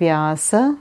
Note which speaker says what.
Speaker 1: Vyasa